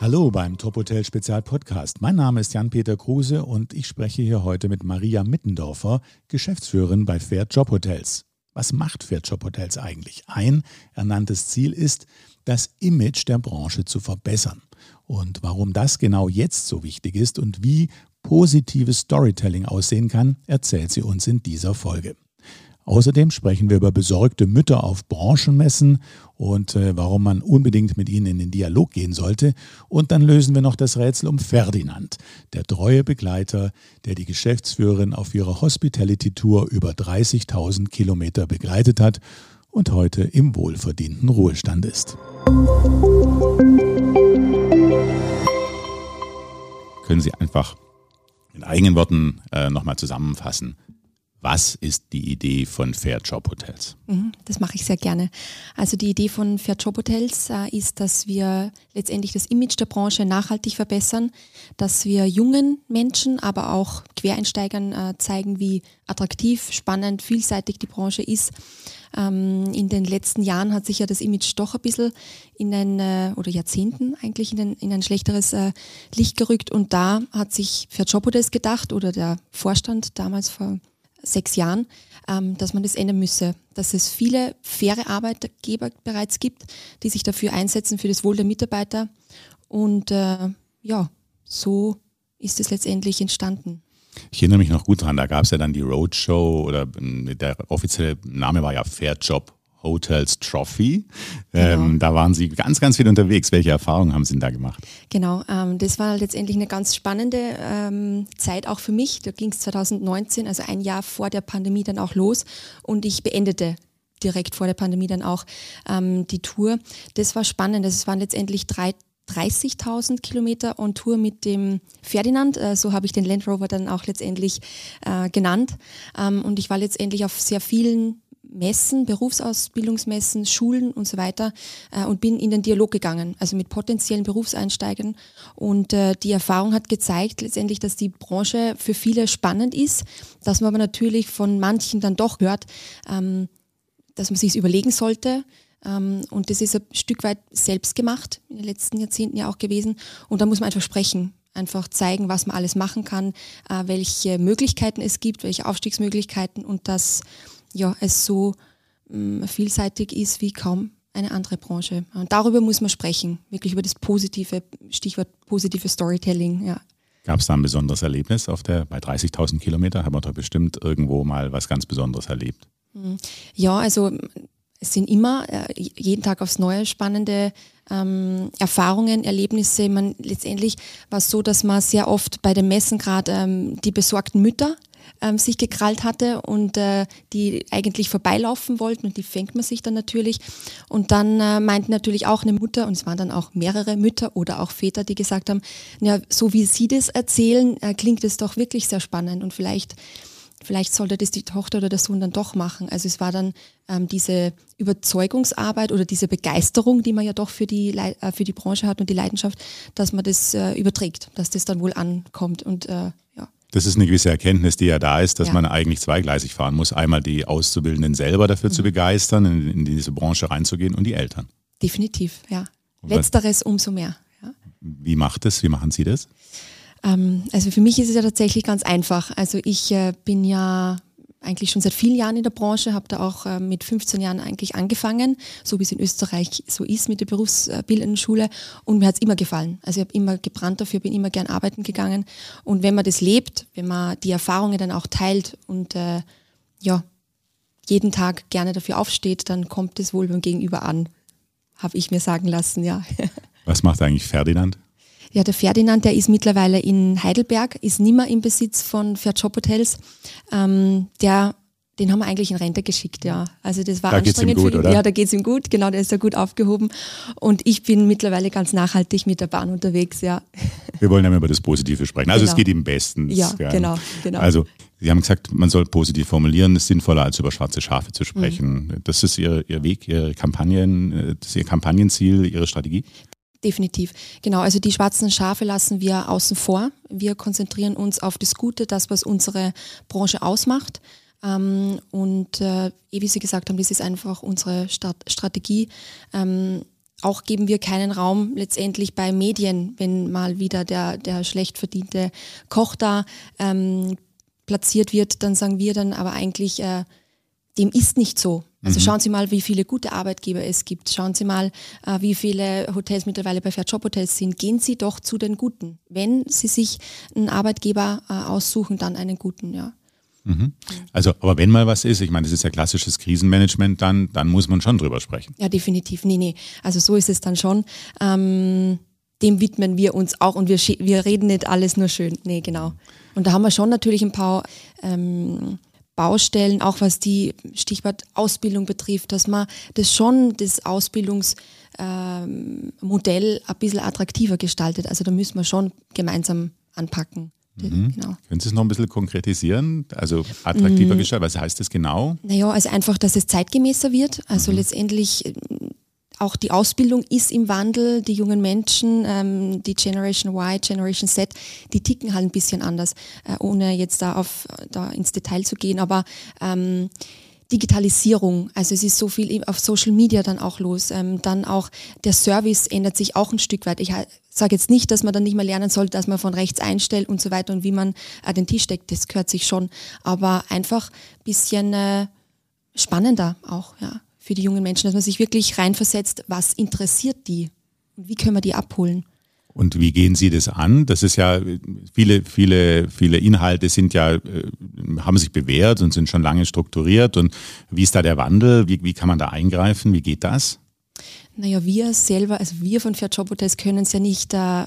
Hallo beim Top Hotel Spezial Podcast. Mein Name ist Jan-Peter Kruse und ich spreche hier heute mit Maria Mittendorfer, Geschäftsführerin bei Fair Job Hotels. Was macht Fair Job Hotels eigentlich? Ein ernanntes Ziel ist, das Image der Branche zu verbessern. Und warum das genau jetzt so wichtig ist und wie positives Storytelling aussehen kann, erzählt sie uns in dieser Folge. Außerdem sprechen wir über besorgte Mütter auf Branchenmessen und äh, warum man unbedingt mit ihnen in den Dialog gehen sollte. Und dann lösen wir noch das Rätsel um Ferdinand, der treue Begleiter, der die Geschäftsführerin auf ihrer Hospitality-Tour über 30.000 Kilometer begleitet hat und heute im wohlverdienten Ruhestand ist. Können Sie einfach in eigenen Worten äh, nochmal zusammenfassen, was ist die Idee von Fair Job Hotels? Mhm, das mache ich sehr gerne. Also die Idee von Fair Job Hotels äh, ist, dass wir letztendlich das Image der Branche nachhaltig verbessern, dass wir jungen Menschen, aber auch Quereinsteigern äh, zeigen, wie attraktiv, spannend, vielseitig die Branche ist. Ähm, in den letzten Jahren hat sich ja das Image doch ein bisschen in ein, äh, oder Jahrzehnten eigentlich in ein, in ein schlechteres Licht gerückt und da hat sich Fair Job Hotels gedacht oder der Vorstand damals vor sechs Jahren, ähm, dass man das ändern müsse, dass es viele faire Arbeitgeber bereits gibt, die sich dafür einsetzen, für das Wohl der Mitarbeiter. Und äh, ja, so ist es letztendlich entstanden. Ich erinnere mich noch gut dran, da gab es ja dann die Roadshow oder der offizielle Name war ja Fairjob Hotels Trophy. Genau. Ähm, da waren Sie ganz, ganz viel unterwegs. Welche Erfahrungen haben Sie denn da gemacht? Genau, ähm, das war letztendlich eine ganz spannende ähm, Zeit auch für mich. Da ging es 2019, also ein Jahr vor der Pandemie dann auch los und ich beendete direkt vor der Pandemie dann auch ähm, die Tour. Das war spannend. Es waren letztendlich drei 30.000 Kilometer on Tour mit dem Ferdinand. Äh, so habe ich den Land Rover dann auch letztendlich äh, genannt. Ähm, und ich war letztendlich auf sehr vielen Messen, Berufsausbildungsmessen, Schulen und so weiter äh, und bin in den Dialog gegangen, also mit potenziellen Berufseinsteigern. Und äh, die Erfahrung hat gezeigt letztendlich, dass die Branche für viele spannend ist, dass man aber natürlich von manchen dann doch hört, ähm, dass man sich überlegen sollte. Ähm, und das ist ein Stück weit selbst gemacht, in den letzten Jahrzehnten ja auch gewesen. Und da muss man einfach sprechen einfach zeigen, was man alles machen kann, äh, welche Möglichkeiten es gibt, welche Aufstiegsmöglichkeiten und dass ja, es so mh, mm, vielseitig ist wie kaum eine andere Branche. Und darüber muss man sprechen, wirklich über das positive, Stichwort positive Storytelling, ja. Gab es da ein besonderes Erlebnis auf der, bei 30.000 Kilometern haben wir doch bestimmt irgendwo mal was ganz Besonderes erlebt. Mhm. Ja, also es sind immer äh, jeden Tag aufs Neue spannende ähm, Erfahrungen, Erlebnisse. Man, letztendlich war es so, dass man sehr oft bei den Messen gerade ähm, die besorgten Mütter ähm, sich gekrallt hatte und äh, die eigentlich vorbeilaufen wollten und die fängt man sich dann natürlich. Und dann äh, meinte natürlich auch eine Mutter, und es waren dann auch mehrere Mütter oder auch Väter, die gesagt haben, ja, so wie Sie das erzählen, äh, klingt es doch wirklich sehr spannend und vielleicht vielleicht sollte das die Tochter oder der Sohn dann doch machen. Also es war dann ähm, diese Überzeugungsarbeit oder diese Begeisterung, die man ja doch für die, äh, für die Branche hat und die Leidenschaft, dass man das äh, überträgt, dass das dann wohl ankommt. Und äh, ja. Das ist eine gewisse Erkenntnis, die ja da ist, dass ja. man eigentlich zweigleisig fahren muss. Einmal die Auszubildenden selber dafür mhm. zu begeistern, in, in, diese Branche reinzugehen und die Eltern. Definitiv, ja. Letzteres umso mehr. Ja. Wie macht es? Wie machen Sie das? Ähm, also für mich ist es ja tatsächlich ganz einfach. Also ich äh, bin ja eigentlich schon seit vielen Jahren in der Branche, habe da auch äh, mit 15 Jahren eigentlich angefangen, so wie es in Österreich so ist mit der berufsbildenden Schule und mir hat es immer gefallen. Also ich habe immer gebrannt dafür, bin immer gern arbeiten gegangen und wenn man das lebt, wenn man die Erfahrungen dann auch teilt und äh, ja, jeden Tag gerne dafür aufsteht, dann kommt es wohl beim Gegenüber an, habe ich mir sagen lassen, ja. Was macht eigentlich Ferdinand? Ja, der Ferdinand, der ist mittlerweile in Heidelberg, ist nimmer im Besitz von Fairjob Hotels. Ähm, der den haben wir eigentlich in Rente geschickt, ja. Also das war da anstrengend geht's ihm gut, für ihn. Oder? Ja, da geht es ihm gut, genau, der ist ja gut aufgehoben. Und ich bin mittlerweile ganz nachhaltig mit der Bahn unterwegs, ja. Wir wollen ja über das Positive sprechen. Also genau. es geht ihm bestens. Ja, ja, genau, genau. Also Sie haben gesagt, man soll positiv formulieren, es ist sinnvoller, als über schwarze Schafe zu sprechen. Mhm. Das ist Ihr, Ihr Weg, Ihre Kampagnen, das ist Ihr Kampagnenziel, Ihre Strategie? Definitiv. Genau, also die schwarzen Schafe lassen wir außen vor. Wir konzentrieren uns auf das Gute, das, was unsere Branche ausmacht. Ähm, und äh, wie Sie gesagt haben, das ist einfach unsere Start Strategie. Ähm, auch geben wir keinen Raum letztendlich bei Medien, wenn mal wieder der, der schlecht verdiente Koch da ähm, platziert wird, dann sagen wir dann aber eigentlich, äh, dem ist nicht so. Also mhm. schauen Sie mal, wie viele gute Arbeitgeber es gibt. Schauen Sie mal, äh, wie viele Hotels mittlerweile bei Fair Job Hotels sind. Gehen Sie doch zu den Guten. Wenn Sie sich einen Arbeitgeber äh, aussuchen, dann einen guten, ja. Mhm. Also, aber wenn mal was ist, ich meine, das ist ja klassisches Krisenmanagement, dann, dann muss man schon drüber sprechen. Ja, definitiv. Nee, nee. Also so ist es dann schon. Ähm, dem widmen wir uns auch und wir, wir reden nicht alles nur schön. Nee, genau. Und da haben wir schon natürlich ein paar ähm, Baustellen, auch was die Stichwort Ausbildung betrifft, dass man das schon, das Ausbildungsmodell ähm, ein bisschen attraktiver gestaltet. Also da müssen wir schon gemeinsam anpacken. Mhm. Genau. Können Sie es noch ein bisschen konkretisieren? Also attraktiver mhm. gestalten, was heißt das genau? Naja, also einfach, dass es zeitgemäßer wird. Also mhm. letztendlich auch die Ausbildung ist im Wandel. Die jungen Menschen, ähm, die Generation Y, Generation Z, die ticken halt ein bisschen anders, äh, ohne jetzt da auf da ins Detail zu gehen. Aber ähm, Digitalisierung, also es ist so viel auf Social Media dann auch los. Ähm, dann auch der Service ändert sich auch ein Stück weit. Ich sage jetzt nicht, dass man dann nicht mehr lernen soll, dass man von rechts einstellt und so weiter und wie man äh, den Tisch deckt, das gehört sich schon. Aber einfach ein bisschen äh, spannender auch, ja, für die jungen Menschen, dass man sich wirklich reinversetzt, was interessiert die und wie können wir die abholen. Und wie gehen Sie das an? Das ist ja, viele, viele, viele Inhalte sind ja, äh, haben sich bewährt und sind schon lange strukturiert. Und wie ist da der Wandel? Wie, wie kann man da eingreifen? Wie geht das? Naja, wir selber, also wir von Fair Job Hotels können es ja nicht äh,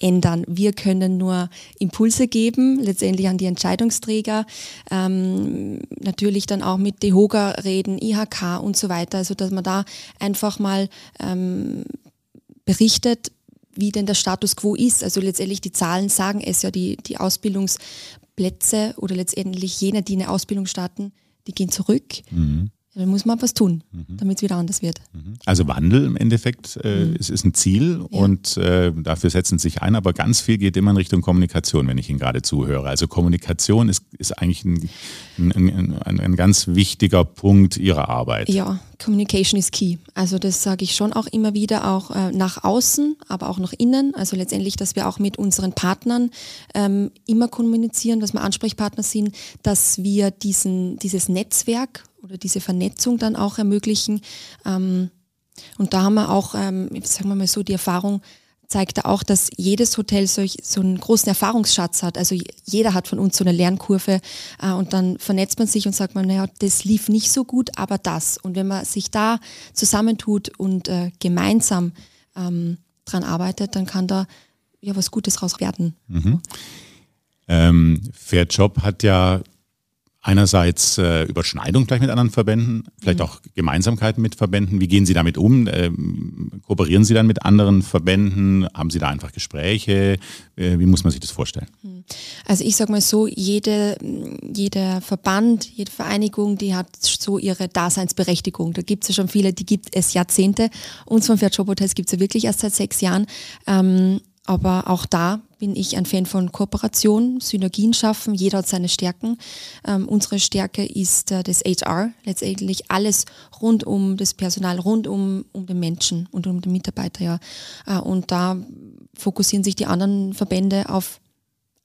ändern. Wir können nur Impulse geben, letztendlich an die Entscheidungsträger, ähm, natürlich dann auch mit DEHOGA reden, IHK und so weiter, also dass man da einfach mal ähm, berichtet, wie denn der Status quo ist. Also letztendlich die Zahlen sagen es ja, die, die Ausbildungsplätze oder letztendlich jene, die eine Ausbildung starten, die gehen zurück. Mhm. Dann muss man was tun, mhm. damit es wieder anders wird. Mhm. Also Wandel im Endeffekt äh, mhm. ist, ist ein Ziel ja. und äh, dafür setzen sich ein, aber ganz viel geht immer in Richtung Kommunikation, wenn ich Ihnen gerade zuhöre. Also Kommunikation ist, ist eigentlich ein, ein, ein, ein ganz wichtiger Punkt Ihrer Arbeit. Ja, Communication is key. Also das sage ich schon auch immer wieder, auch äh, nach außen, aber auch nach innen. Also letztendlich, dass wir auch mit unseren Partnern ähm, immer kommunizieren, dass wir Ansprechpartner sind, dass wir diesen, dieses Netzwerk oder diese Vernetzung dann auch ermöglichen. Ähm, und da haben wir auch, ähm, sagen wir mal so, die Erfahrung zeigt auch, dass jedes Hotel solch, so einen großen Erfahrungsschatz hat. Also jeder hat von uns so eine Lernkurve äh, und dann vernetzt man sich und sagt man, naja, das lief nicht so gut, aber das. Und wenn man sich da zusammentut und äh, gemeinsam ähm, dran arbeitet, dann kann da ja was Gutes raus werden. Mhm. Ähm, Fairjob hat ja einerseits äh, Überschneidung vielleicht mit anderen Verbänden, vielleicht mhm. auch Gemeinsamkeiten mit Verbänden. Wie gehen Sie damit um? Ähm, kooperieren Sie dann mit anderen Verbänden? Haben Sie da einfach Gespräche? Äh, wie muss man sich das vorstellen? Mhm. Also ich sage mal so, jede, jeder Verband, jede Vereinigung, die hat so ihre Daseinsberechtigung. Da gibt es ja schon viele, die gibt es Jahrzehnte. Uns von Job Hotels gibt es ja wirklich erst seit sechs Jahren. Ähm, aber auch da bin ich ein Fan von Kooperation, Synergien schaffen. Jeder hat seine Stärken. Ähm, unsere Stärke ist äh, das HR, letztendlich alles rund um das Personal, rund um, um den Menschen und um den Mitarbeiter. Ja. Äh, und da fokussieren sich die anderen Verbände auf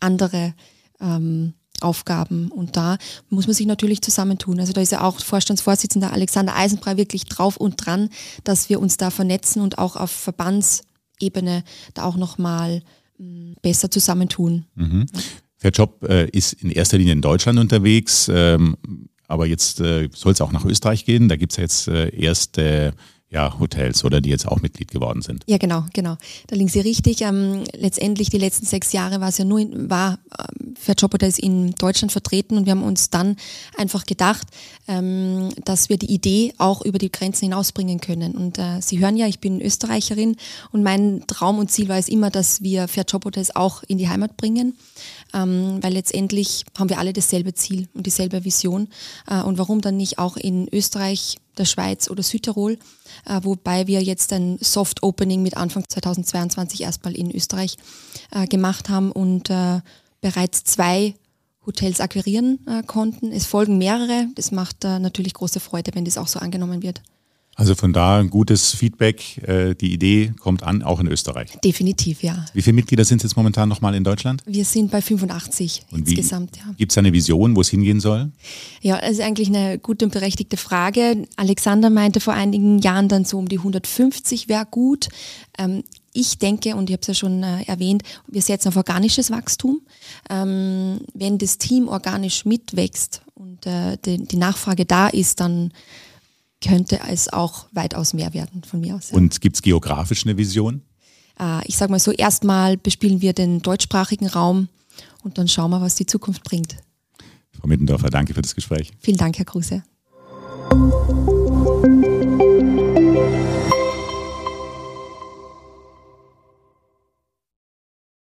andere ähm, Aufgaben. Und da muss man sich natürlich zusammentun. Also da ist ja auch Vorstandsvorsitzender Alexander Eisenbrei wirklich drauf und dran, dass wir uns da vernetzen und auch auf Verbands Ebene da auch nochmal mm, besser zusammentun. Mhm. Fairjob äh, ist in erster Linie in Deutschland unterwegs, ähm, aber jetzt äh, soll es auch nach Österreich gehen. Da gibt es ja jetzt äh, erste ja, Hotels oder die jetzt auch Mitglied geworden sind. Ja, genau, genau. Da liegen Sie richtig. Ähm, letztendlich die letzten sechs Jahre war es ja nur, in, war ähm, Fairjob Hotels in Deutschland vertreten und wir haben uns dann einfach gedacht, ähm, dass wir die Idee auch über die Grenzen hinausbringen können. Und äh, Sie hören ja, ich bin Österreicherin und mein Traum und Ziel war es immer, dass wir Fairjob Hotels auch in die Heimat bringen ähm, weil letztendlich haben wir alle dasselbe Ziel und dieselbe Vision. Äh, und warum dann nicht auch in Österreich, der Schweiz oder Südtirol, äh, wobei wir jetzt ein Soft Opening mit Anfang 2022 erstmal in Österreich äh, gemacht haben und äh, bereits zwei Hotels akquirieren äh, konnten. Es folgen mehrere. Das macht äh, natürlich große Freude, wenn das auch so angenommen wird. Also von da ein gutes Feedback. Äh, die Idee kommt an, auch in Österreich. Definitiv, ja. Wie viele Mitglieder sind es jetzt momentan nochmal in Deutschland? Wir sind bei 85 und insgesamt, ja. Gibt es eine Vision, wo es hingehen soll? Ja, das ist eigentlich eine gute und berechtigte Frage. Alexander meinte vor einigen Jahren dann so um die 150 wäre gut. Ähm, ich denke, und ich habe es ja schon äh, erwähnt, wir setzen auf organisches Wachstum. Ähm, wenn das Team organisch mitwächst und äh, die, die, Nachfrage da ist, dann könnte es auch weitaus mehr werden von mir aus. Ja. Und gibt es geografisch eine Vision? Äh, ich sage mal so, erstmal bespielen wir den deutschsprachigen Raum und dann schauen wir, was die Zukunft bringt. Frau Mittendorfer, danke für das Gespräch. Vielen Dank, Herr Kruse.